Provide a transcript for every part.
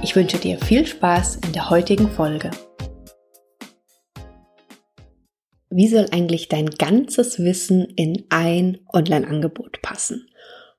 Ich wünsche dir viel Spaß in der heutigen Folge. Wie soll eigentlich dein ganzes Wissen in ein Online-Angebot passen?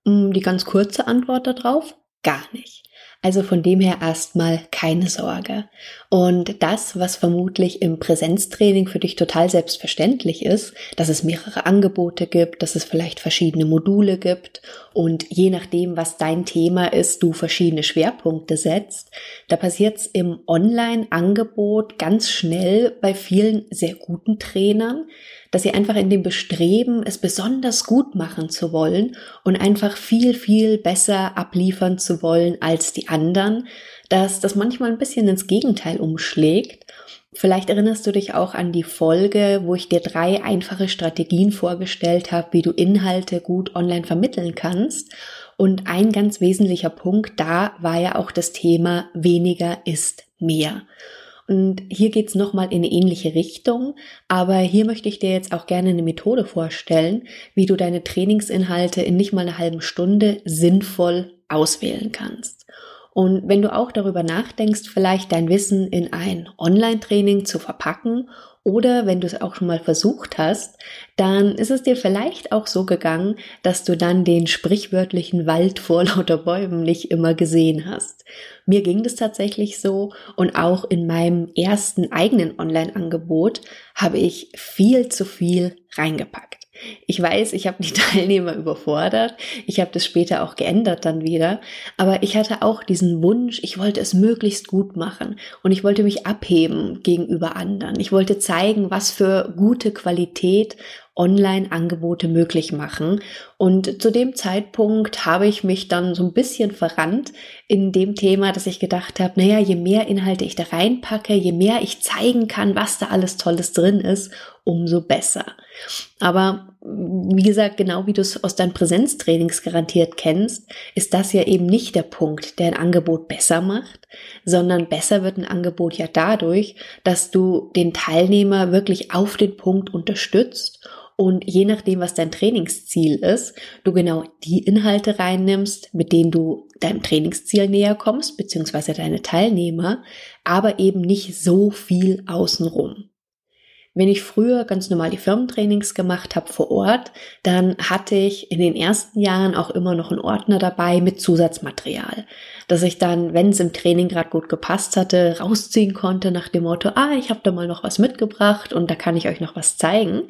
Hm, die ganz kurze Antwort darauf, gar nicht. Also von dem her erstmal keine Sorge. Und das, was vermutlich im Präsenztraining für dich total selbstverständlich ist, dass es mehrere Angebote gibt, dass es vielleicht verschiedene Module gibt und je nachdem, was dein Thema ist, du verschiedene Schwerpunkte setzt, da passiert es im Online-Angebot ganz schnell bei vielen sehr guten Trainern, dass sie einfach in dem Bestreben, es besonders gut machen zu wollen und einfach viel, viel besser abliefern zu wollen als die anderen, dass das manchmal ein bisschen ins Gegenteil umschlägt. Vielleicht erinnerst du dich auch an die Folge, wo ich dir drei einfache Strategien vorgestellt habe, wie du Inhalte gut online vermitteln kannst. Und ein ganz wesentlicher Punkt da war ja auch das Thema weniger ist mehr. Und hier geht's nochmal in eine ähnliche Richtung, aber hier möchte ich dir jetzt auch gerne eine Methode vorstellen, wie du deine Trainingsinhalte in nicht mal einer halben Stunde sinnvoll auswählen kannst. Und wenn du auch darüber nachdenkst, vielleicht dein Wissen in ein Online-Training zu verpacken oder wenn du es auch schon mal versucht hast, dann ist es dir vielleicht auch so gegangen, dass du dann den sprichwörtlichen Wald vor lauter Bäumen nicht immer gesehen hast. Mir ging das tatsächlich so und auch in meinem ersten eigenen Online-Angebot habe ich viel zu viel reingepackt. Ich weiß, ich habe die Teilnehmer überfordert. Ich habe das später auch geändert dann wieder. Aber ich hatte auch diesen Wunsch, ich wollte es möglichst gut machen und ich wollte mich abheben gegenüber anderen. Ich wollte zeigen, was für gute Qualität Online-Angebote möglich machen. Und zu dem Zeitpunkt habe ich mich dann so ein bisschen verrannt in dem Thema, dass ich gedacht habe, naja, je mehr Inhalte ich da reinpacke, je mehr ich zeigen kann, was da alles Tolles drin ist, umso besser. Aber wie gesagt, genau wie du es aus deinen Präsenztrainings garantiert kennst, ist das ja eben nicht der Punkt, der ein Angebot besser macht, sondern besser wird ein Angebot ja dadurch, dass du den Teilnehmer wirklich auf den Punkt unterstützt und je nachdem, was dein Trainingsziel ist, du genau die Inhalte reinnimmst, mit denen du deinem Trainingsziel näher kommst, beziehungsweise deine Teilnehmer, aber eben nicht so viel außenrum. Wenn ich früher ganz normal die Firmentrainings gemacht habe vor Ort, dann hatte ich in den ersten Jahren auch immer noch einen Ordner dabei mit Zusatzmaterial, dass ich dann, wenn es im Training gerade gut gepasst hatte, rausziehen konnte nach dem Motto, ah, ich habe da mal noch was mitgebracht und da kann ich euch noch was zeigen.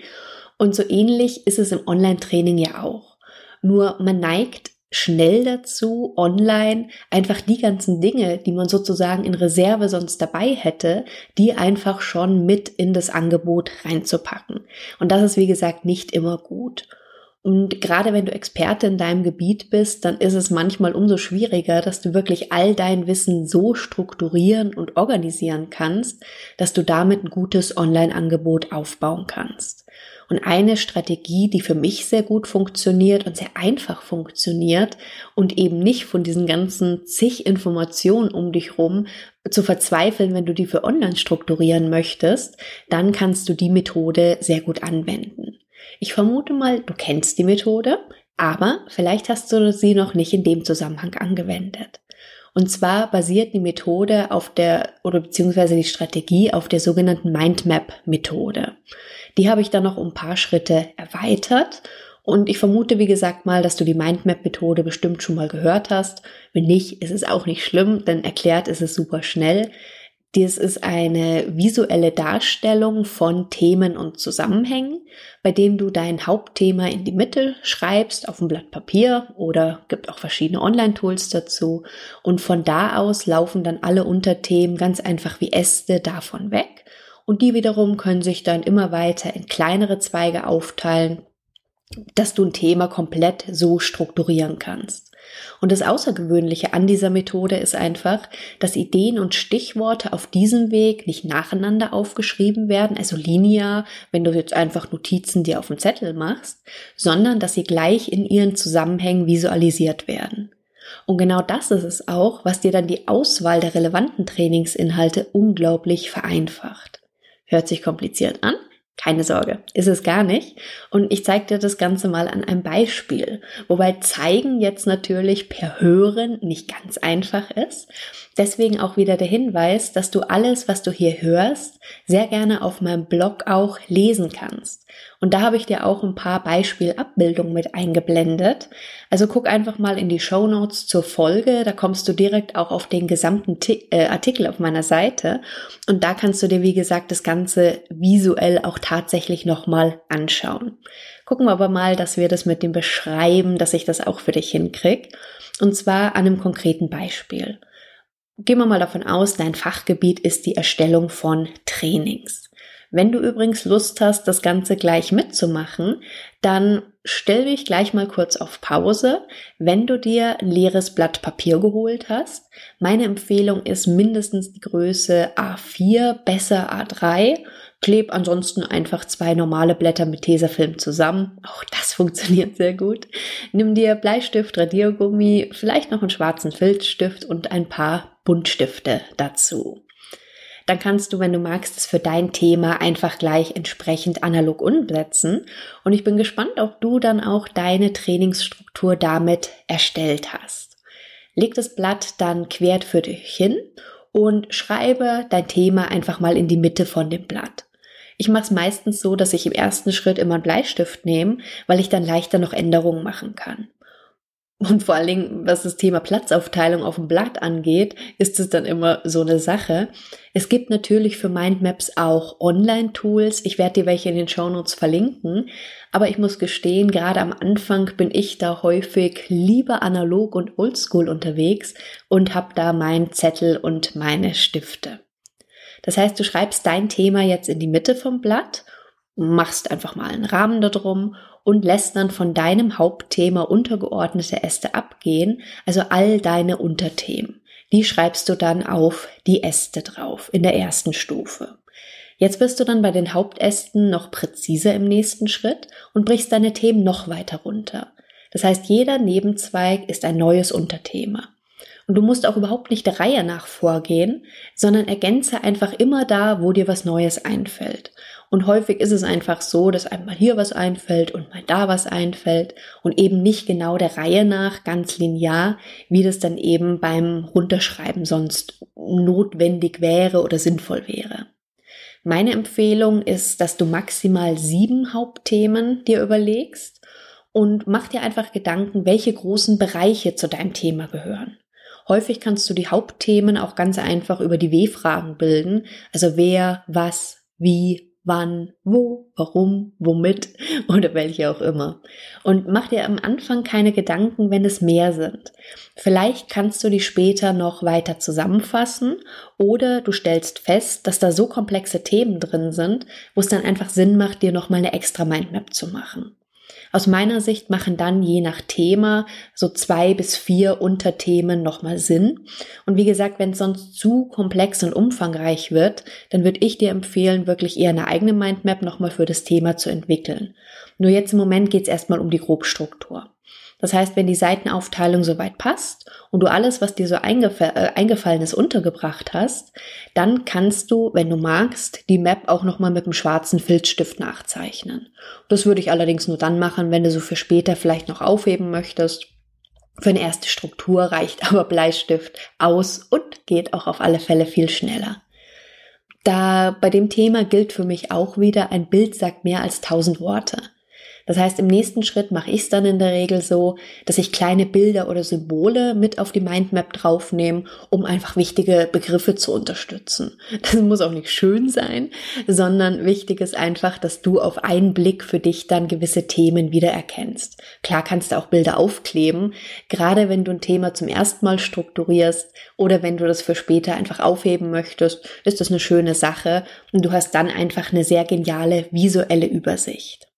Und so ähnlich ist es im Online-Training ja auch. Nur man neigt schnell dazu, online einfach die ganzen Dinge, die man sozusagen in Reserve sonst dabei hätte, die einfach schon mit in das Angebot reinzupacken. Und das ist, wie gesagt, nicht immer gut. Und gerade wenn du Experte in deinem Gebiet bist, dann ist es manchmal umso schwieriger, dass du wirklich all dein Wissen so strukturieren und organisieren kannst, dass du damit ein gutes Online-Angebot aufbauen kannst. Und eine Strategie, die für mich sehr gut funktioniert und sehr einfach funktioniert und eben nicht von diesen ganzen zig Informationen um dich rum zu verzweifeln, wenn du die für online strukturieren möchtest, dann kannst du die Methode sehr gut anwenden. Ich vermute mal, du kennst die Methode, aber vielleicht hast du sie noch nicht in dem Zusammenhang angewendet. Und zwar basiert die Methode auf der, oder beziehungsweise die Strategie auf der sogenannten Mindmap-Methode. Die habe ich dann noch um ein paar Schritte erweitert. Und ich vermute, wie gesagt, mal, dass du die Mindmap-Methode bestimmt schon mal gehört hast. Wenn nicht, ist es auch nicht schlimm, denn erklärt ist es super schnell. Dies ist eine visuelle Darstellung von Themen und Zusammenhängen, bei dem du dein Hauptthema in die Mitte schreibst auf ein Blatt Papier oder gibt auch verschiedene Online-Tools dazu. Und von da aus laufen dann alle Unterthemen ganz einfach wie Äste davon weg. Und die wiederum können sich dann immer weiter in kleinere Zweige aufteilen dass du ein Thema komplett so strukturieren kannst. Und das Außergewöhnliche an dieser Methode ist einfach, dass Ideen und Stichworte auf diesem Weg nicht nacheinander aufgeschrieben werden, also linear, wenn du jetzt einfach Notizen dir auf dem Zettel machst, sondern dass sie gleich in ihren Zusammenhängen visualisiert werden. Und genau das ist es auch, was dir dann die Auswahl der relevanten Trainingsinhalte unglaublich vereinfacht. Hört sich kompliziert an? Keine Sorge, ist es gar nicht. Und ich zeige dir das Ganze mal an einem Beispiel. Wobei zeigen jetzt natürlich per Hören nicht ganz einfach ist. Deswegen auch wieder der Hinweis, dass du alles, was du hier hörst, sehr gerne auf meinem Blog auch lesen kannst. Und da habe ich dir auch ein paar Beispielabbildungen mit eingeblendet. Also guck einfach mal in die Show Notes zur Folge, da kommst du direkt auch auf den gesamten äh, Artikel auf meiner Seite und da kannst du dir wie gesagt das ganze visuell auch tatsächlich nochmal anschauen. Gucken wir aber mal, dass wir das mit dem Beschreiben, dass ich das auch für dich hinkrieg. Und zwar an einem konkreten Beispiel. Gehen wir mal davon aus, dein Fachgebiet ist die Erstellung von Trainings. Wenn du übrigens Lust hast, das Ganze gleich mitzumachen, dann stell dich gleich mal kurz auf Pause, wenn du dir ein leeres Blatt Papier geholt hast. Meine Empfehlung ist mindestens die Größe A4, besser A3. Kleb ansonsten einfach zwei normale Blätter mit Tesafilm zusammen. Auch das funktioniert sehr gut. Nimm dir Bleistift, Radiergummi, vielleicht noch einen schwarzen Filzstift und ein paar Buntstifte dazu dann kannst du, wenn du magst, es für dein Thema einfach gleich entsprechend analog umsetzen. Und ich bin gespannt, ob du dann auch deine Trainingsstruktur damit erstellt hast. Leg das Blatt dann quer für dich hin und schreibe dein Thema einfach mal in die Mitte von dem Blatt. Ich mache es meistens so, dass ich im ersten Schritt immer einen Bleistift nehme, weil ich dann leichter noch Änderungen machen kann. Und vor allen Dingen, was das Thema Platzaufteilung auf dem Blatt angeht, ist es dann immer so eine Sache. Es gibt natürlich für Mindmaps auch Online-Tools. Ich werde dir welche in den Shownotes verlinken. Aber ich muss gestehen, gerade am Anfang bin ich da häufig lieber analog und oldschool unterwegs und habe da meinen Zettel und meine Stifte. Das heißt, du schreibst dein Thema jetzt in die Mitte vom Blatt machst einfach mal einen Rahmen darum und lässt dann von deinem Hauptthema untergeordnete Äste abgehen, also all deine Unterthemen. Die schreibst du dann auf die Äste drauf in der ersten Stufe. Jetzt bist du dann bei den Hauptästen noch präziser im nächsten Schritt und brichst deine Themen noch weiter runter. Das heißt, jeder Nebenzweig ist ein neues Unterthema. Und du musst auch überhaupt nicht der Reihe nach vorgehen, sondern ergänze einfach immer da, wo dir was Neues einfällt. Und häufig ist es einfach so, dass einmal hier was einfällt und mal da was einfällt und eben nicht genau der Reihe nach, ganz linear, wie das dann eben beim Runterschreiben sonst notwendig wäre oder sinnvoll wäre. Meine Empfehlung ist, dass du maximal sieben Hauptthemen dir überlegst und mach dir einfach Gedanken, welche großen Bereiche zu deinem Thema gehören. Häufig kannst du die Hauptthemen auch ganz einfach über die W-Fragen bilden, also wer, was, wie, wann, wo, warum, womit oder welche auch immer. Und mach dir am Anfang keine Gedanken, wenn es mehr sind. Vielleicht kannst du die später noch weiter zusammenfassen oder du stellst fest, dass da so komplexe Themen drin sind, wo es dann einfach Sinn macht, dir nochmal eine extra Mindmap zu machen. Aus meiner Sicht machen dann je nach Thema so zwei bis vier Unterthemen nochmal Sinn. Und wie gesagt, wenn es sonst zu komplex und umfangreich wird, dann würde ich dir empfehlen, wirklich eher eine eigene Mindmap nochmal für das Thema zu entwickeln. Nur jetzt im Moment geht es erstmal um die Grobstruktur. Das heißt, wenn die Seitenaufteilung soweit passt und du alles, was dir so eingef äh, eingefallen ist, untergebracht hast, dann kannst du, wenn du magst, die Map auch nochmal mit einem schwarzen Filzstift nachzeichnen. Das würde ich allerdings nur dann machen, wenn du so für später vielleicht noch aufheben möchtest. Für eine erste Struktur reicht aber Bleistift aus und geht auch auf alle Fälle viel schneller. Da bei dem Thema gilt für mich auch wieder, ein Bild sagt mehr als tausend Worte. Das heißt, im nächsten Schritt mache ich es dann in der Regel so, dass ich kleine Bilder oder Symbole mit auf die Mindmap draufnehme, um einfach wichtige Begriffe zu unterstützen. Das muss auch nicht schön sein, sondern wichtig ist einfach, dass du auf einen Blick für dich dann gewisse Themen wiedererkennst. Klar kannst du auch Bilder aufkleben, gerade wenn du ein Thema zum ersten Mal strukturierst oder wenn du das für später einfach aufheben möchtest, ist das eine schöne Sache und du hast dann einfach eine sehr geniale visuelle Übersicht.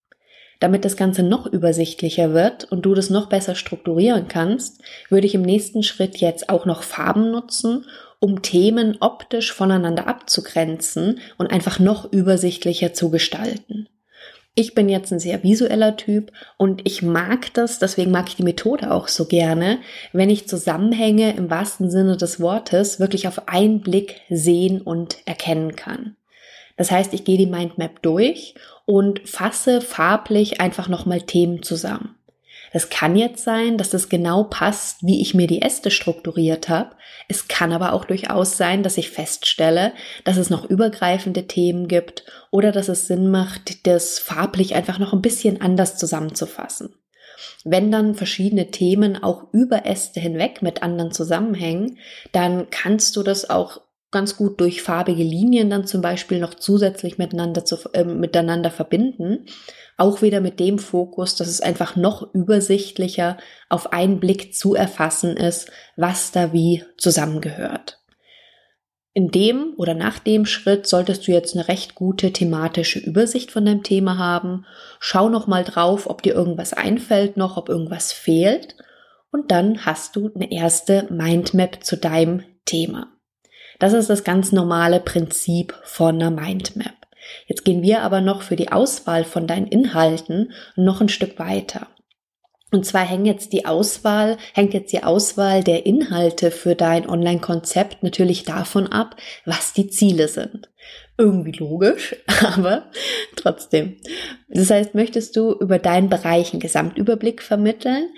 Damit das Ganze noch übersichtlicher wird und du das noch besser strukturieren kannst, würde ich im nächsten Schritt jetzt auch noch Farben nutzen, um Themen optisch voneinander abzugrenzen und einfach noch übersichtlicher zu gestalten. Ich bin jetzt ein sehr visueller Typ und ich mag das, deswegen mag ich die Methode auch so gerne, wenn ich Zusammenhänge im wahrsten Sinne des Wortes wirklich auf einen Blick sehen und erkennen kann. Das heißt, ich gehe die Mindmap durch und fasse farblich einfach nochmal Themen zusammen. Es kann jetzt sein, dass das genau passt, wie ich mir die Äste strukturiert habe. Es kann aber auch durchaus sein, dass ich feststelle, dass es noch übergreifende Themen gibt oder dass es Sinn macht, das farblich einfach noch ein bisschen anders zusammenzufassen. Wenn dann verschiedene Themen auch über Äste hinweg mit anderen zusammenhängen, dann kannst du das auch ganz gut durch farbige Linien dann zum Beispiel noch zusätzlich miteinander, zu, äh, miteinander verbinden. Auch wieder mit dem Fokus, dass es einfach noch übersichtlicher auf einen Blick zu erfassen ist, was da wie zusammengehört. In dem oder nach dem Schritt solltest du jetzt eine recht gute thematische Übersicht von deinem Thema haben. Schau noch mal drauf, ob dir irgendwas einfällt noch, ob irgendwas fehlt. Und dann hast du eine erste Mindmap zu deinem Thema. Das ist das ganz normale Prinzip von einer Mindmap. Jetzt gehen wir aber noch für die Auswahl von deinen Inhalten noch ein Stück weiter. Und zwar hängt jetzt die Auswahl, hängt jetzt die Auswahl der Inhalte für dein Online-Konzept natürlich davon ab, was die Ziele sind. Irgendwie logisch, aber trotzdem. Das heißt, möchtest du über deinen Bereich einen Gesamtüberblick vermitteln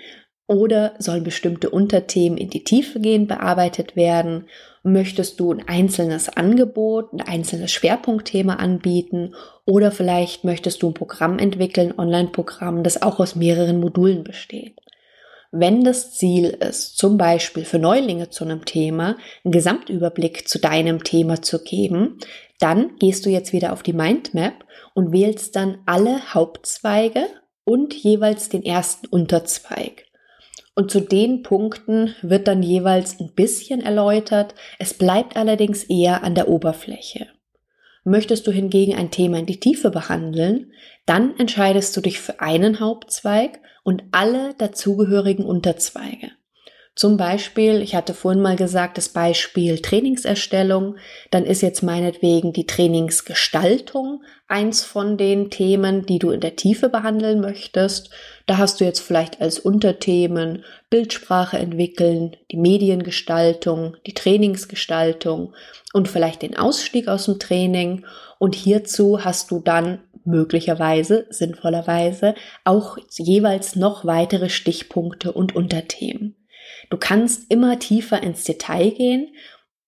oder sollen bestimmte Unterthemen in die Tiefe gehen bearbeitet werden? Möchtest du ein einzelnes Angebot, ein einzelnes Schwerpunktthema anbieten oder vielleicht möchtest du ein Programm entwickeln, Online-Programm, das auch aus mehreren Modulen besteht? Wenn das Ziel ist, zum Beispiel für Neulinge zu einem Thema einen Gesamtüberblick zu deinem Thema zu geben, dann gehst du jetzt wieder auf die Mindmap und wählst dann alle Hauptzweige und jeweils den ersten Unterzweig. Und zu den Punkten wird dann jeweils ein bisschen erläutert, es bleibt allerdings eher an der Oberfläche. Möchtest du hingegen ein Thema in die Tiefe behandeln, dann entscheidest du dich für einen Hauptzweig und alle dazugehörigen Unterzweige. Zum Beispiel, ich hatte vorhin mal gesagt, das Beispiel Trainingserstellung, dann ist jetzt meinetwegen die Trainingsgestaltung eins von den Themen, die du in der Tiefe behandeln möchtest. Da hast du jetzt vielleicht als Unterthemen Bildsprache entwickeln, die Mediengestaltung, die Trainingsgestaltung und vielleicht den Ausstieg aus dem Training. Und hierzu hast du dann möglicherweise, sinnvollerweise, auch jeweils noch weitere Stichpunkte und Unterthemen. Du kannst immer tiefer ins Detail gehen.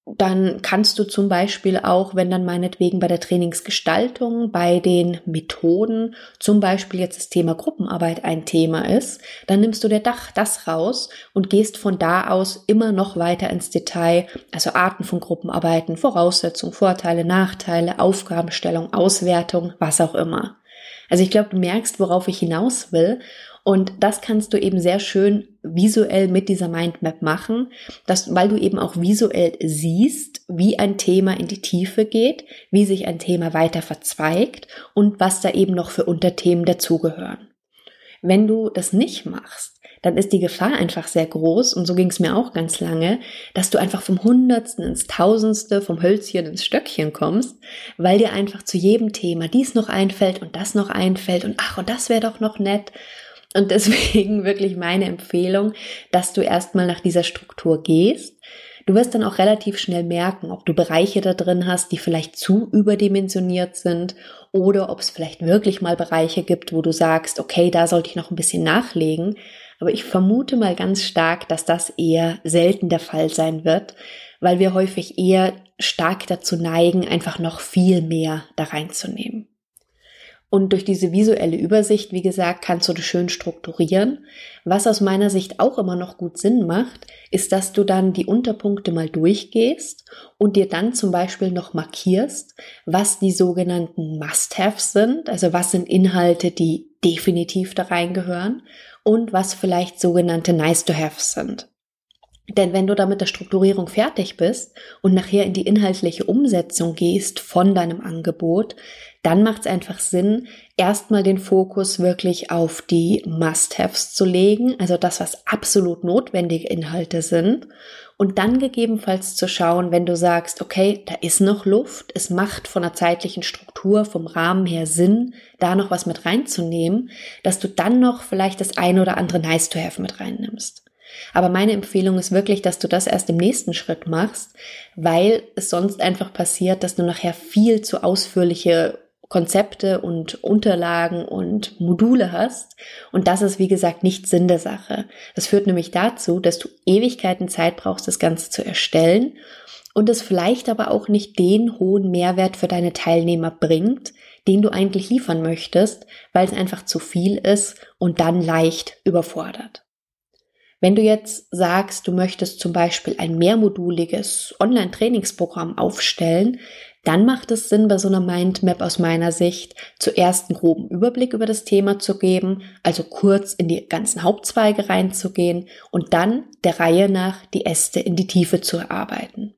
Dann kannst du zum Beispiel auch, wenn dann meinetwegen bei der Trainingsgestaltung, bei den Methoden, zum Beispiel jetzt das Thema Gruppenarbeit ein Thema ist, dann nimmst du der Dach das raus und gehst von da aus immer noch weiter ins Detail, also Arten von Gruppenarbeiten, Voraussetzungen, Vorteile, Nachteile, Aufgabenstellung, Auswertung, was auch immer. Also ich glaube, du merkst, worauf ich hinaus will. Und das kannst du eben sehr schön visuell mit dieser Mindmap machen, dass, weil du eben auch visuell siehst, wie ein Thema in die Tiefe geht, wie sich ein Thema weiter verzweigt und was da eben noch für Unterthemen dazugehören. Wenn du das nicht machst, dann ist die Gefahr einfach sehr groß, und so ging es mir auch ganz lange, dass du einfach vom Hundertsten ins Tausendste, vom Hölzchen ins Stöckchen kommst, weil dir einfach zu jedem Thema dies noch einfällt und das noch einfällt und ach, und das wäre doch noch nett. Und deswegen wirklich meine Empfehlung, dass du erstmal nach dieser Struktur gehst. Du wirst dann auch relativ schnell merken, ob du Bereiche da drin hast, die vielleicht zu überdimensioniert sind oder ob es vielleicht wirklich mal Bereiche gibt, wo du sagst, okay, da sollte ich noch ein bisschen nachlegen. Aber ich vermute mal ganz stark, dass das eher selten der Fall sein wird, weil wir häufig eher stark dazu neigen, einfach noch viel mehr da reinzunehmen. Und durch diese visuelle Übersicht, wie gesagt, kannst du das schön strukturieren. Was aus meiner Sicht auch immer noch gut Sinn macht, ist, dass du dann die Unterpunkte mal durchgehst und dir dann zum Beispiel noch markierst, was die sogenannten Must-Haves sind, also was sind Inhalte, die definitiv da reingehören und was vielleicht sogenannte Nice-to-Haves sind. Denn wenn du da mit der Strukturierung fertig bist und nachher in die inhaltliche Umsetzung gehst von deinem Angebot, dann macht es einfach Sinn, erstmal den Fokus wirklich auf die Must-Haves zu legen, also das, was absolut notwendige Inhalte sind. Und dann gegebenenfalls zu schauen, wenn du sagst, okay, da ist noch Luft, es macht von der zeitlichen Struktur, vom Rahmen her Sinn, da noch was mit reinzunehmen, dass du dann noch vielleicht das eine oder andere Nice to Have mit reinnimmst. Aber meine Empfehlung ist wirklich, dass du das erst im nächsten Schritt machst, weil es sonst einfach passiert, dass du nachher viel zu ausführliche Konzepte und Unterlagen und Module hast. Und das ist, wie gesagt, nicht Sinn der Sache. Das führt nämlich dazu, dass du Ewigkeiten Zeit brauchst, das Ganze zu erstellen und es vielleicht aber auch nicht den hohen Mehrwert für deine Teilnehmer bringt, den du eigentlich liefern möchtest, weil es einfach zu viel ist und dann leicht überfordert. Wenn du jetzt sagst, du möchtest zum Beispiel ein mehrmoduliges Online-Trainingsprogramm aufstellen, dann macht es Sinn, bei so einer Mindmap aus meiner Sicht zuerst einen groben Überblick über das Thema zu geben, also kurz in die ganzen Hauptzweige reinzugehen und dann der Reihe nach die Äste in die Tiefe zu erarbeiten.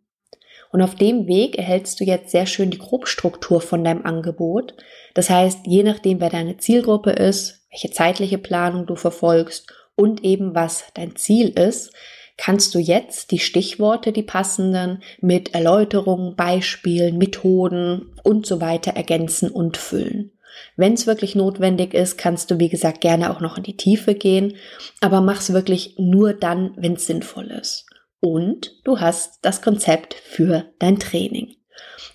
Und auf dem Weg erhältst du jetzt sehr schön die Grobstruktur von deinem Angebot. Das heißt, je nachdem, wer deine Zielgruppe ist, welche zeitliche Planung du verfolgst und eben was dein Ziel ist, kannst du jetzt die Stichworte, die passenden, mit Erläuterungen, Beispielen, Methoden und so weiter ergänzen und füllen. Wenn es wirklich notwendig ist, kannst du, wie gesagt, gerne auch noch in die Tiefe gehen, aber mach's wirklich nur dann, wenn es sinnvoll ist. Und du hast das Konzept für dein Training.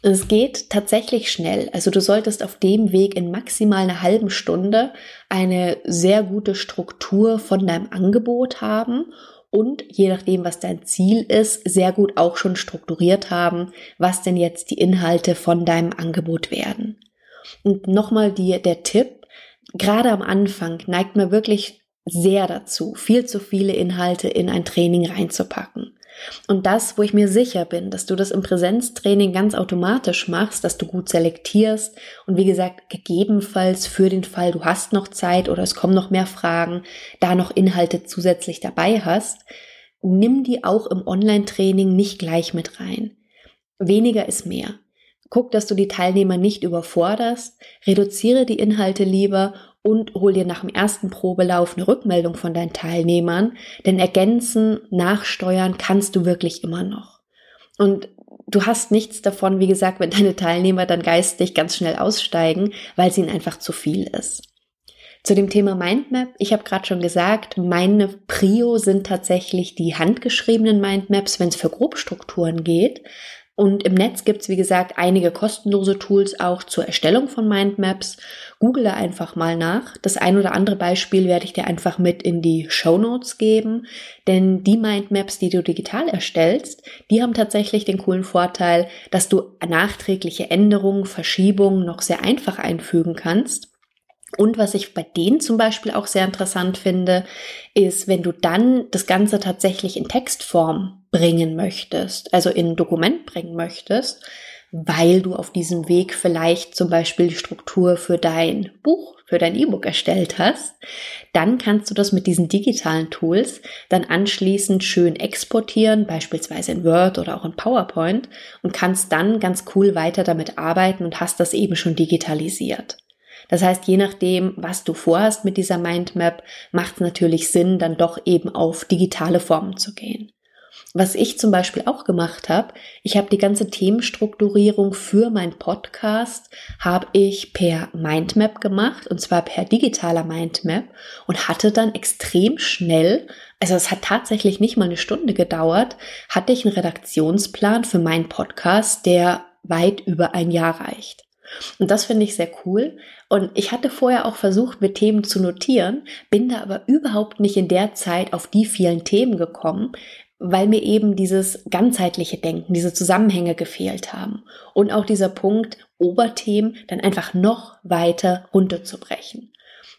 Es geht tatsächlich schnell. Also du solltest auf dem Weg in maximal einer halben Stunde eine sehr gute Struktur von deinem Angebot haben und je nachdem, was dein Ziel ist, sehr gut auch schon strukturiert haben, was denn jetzt die Inhalte von deinem Angebot werden. Und nochmal die, der Tipp, gerade am Anfang neigt man wirklich sehr dazu, viel zu viele Inhalte in ein Training reinzupacken. Und das, wo ich mir sicher bin, dass du das im Präsenztraining ganz automatisch machst, dass du gut selektierst und wie gesagt, gegebenenfalls für den Fall, du hast noch Zeit oder es kommen noch mehr Fragen, da noch Inhalte zusätzlich dabei hast, nimm die auch im Online-Training nicht gleich mit rein. Weniger ist mehr. Guck, dass du die Teilnehmer nicht überforderst, reduziere die Inhalte lieber und hol dir nach dem ersten Probelauf eine Rückmeldung von deinen Teilnehmern, denn ergänzen, nachsteuern kannst du wirklich immer noch. Und du hast nichts davon, wie gesagt, wenn deine Teilnehmer dann geistig ganz schnell aussteigen, weil es ihnen einfach zu viel ist. Zu dem Thema Mindmap, ich habe gerade schon gesagt, meine Prio sind tatsächlich die handgeschriebenen Mindmaps, wenn es für Grobstrukturen geht. Und im Netz gibt's wie gesagt, einige kostenlose Tools auch zur Erstellung von Mindmaps. Google da einfach mal nach. Das ein oder andere Beispiel werde ich dir einfach mit in die Show Notes geben. Denn die Mindmaps, die du digital erstellst, die haben tatsächlich den coolen Vorteil, dass du nachträgliche Änderungen, Verschiebungen noch sehr einfach einfügen kannst. Und was ich bei denen zum Beispiel auch sehr interessant finde, ist, wenn du dann das Ganze tatsächlich in Textform bringen möchtest, also in ein Dokument bringen möchtest, weil du auf diesem Weg vielleicht zum Beispiel die Struktur für dein Buch, für dein E-Book erstellt hast, dann kannst du das mit diesen digitalen Tools dann anschließend schön exportieren, beispielsweise in Word oder auch in PowerPoint und kannst dann ganz cool weiter damit arbeiten und hast das eben schon digitalisiert. Das heißt, je nachdem, was du vorhast mit dieser Mindmap, macht es natürlich Sinn, dann doch eben auf digitale Formen zu gehen. Was ich zum Beispiel auch gemacht habe, ich habe die ganze Themenstrukturierung für meinen Podcast, habe ich per Mindmap gemacht, und zwar per digitaler Mindmap und hatte dann extrem schnell, also es hat tatsächlich nicht mal eine Stunde gedauert, hatte ich einen Redaktionsplan für meinen Podcast, der weit über ein Jahr reicht. Und das finde ich sehr cool. Und ich hatte vorher auch versucht, mir Themen zu notieren, bin da aber überhaupt nicht in der Zeit auf die vielen Themen gekommen, weil mir eben dieses ganzheitliche Denken, diese Zusammenhänge gefehlt haben. Und auch dieser Punkt, Oberthemen dann einfach noch weiter runterzubrechen.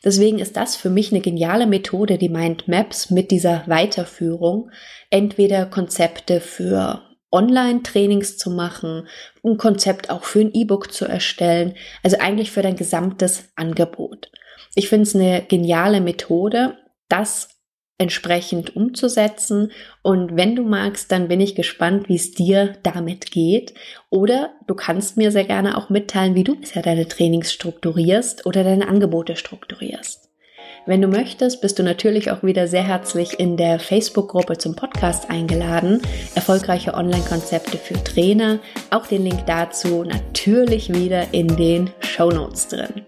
Deswegen ist das für mich eine geniale Methode, die Mind Maps mit dieser Weiterführung entweder Konzepte für Online-Trainings zu machen, ein Konzept auch für ein E-Book zu erstellen, also eigentlich für dein gesamtes Angebot. Ich finde es eine geniale Methode, das entsprechend umzusetzen. Und wenn du magst, dann bin ich gespannt, wie es dir damit geht. Oder du kannst mir sehr gerne auch mitteilen, wie du bisher deine Trainings strukturierst oder deine Angebote strukturierst. Wenn du möchtest, bist du natürlich auch wieder sehr herzlich in der Facebook-Gruppe zum Podcast eingeladen. Erfolgreiche Online-Konzepte für Trainer. Auch den Link dazu natürlich wieder in den Show Notes drin.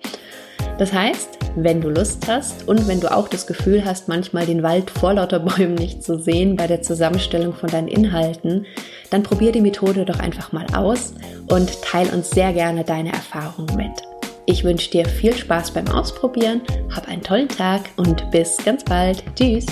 Das heißt, wenn du Lust hast und wenn du auch das Gefühl hast, manchmal den Wald vor lauter Bäumen nicht zu sehen bei der Zusammenstellung von deinen Inhalten, dann probier die Methode doch einfach mal aus und teil uns sehr gerne deine Erfahrungen mit. Ich wünsche dir viel Spaß beim Ausprobieren, hab einen tollen Tag und bis ganz bald. Tschüss!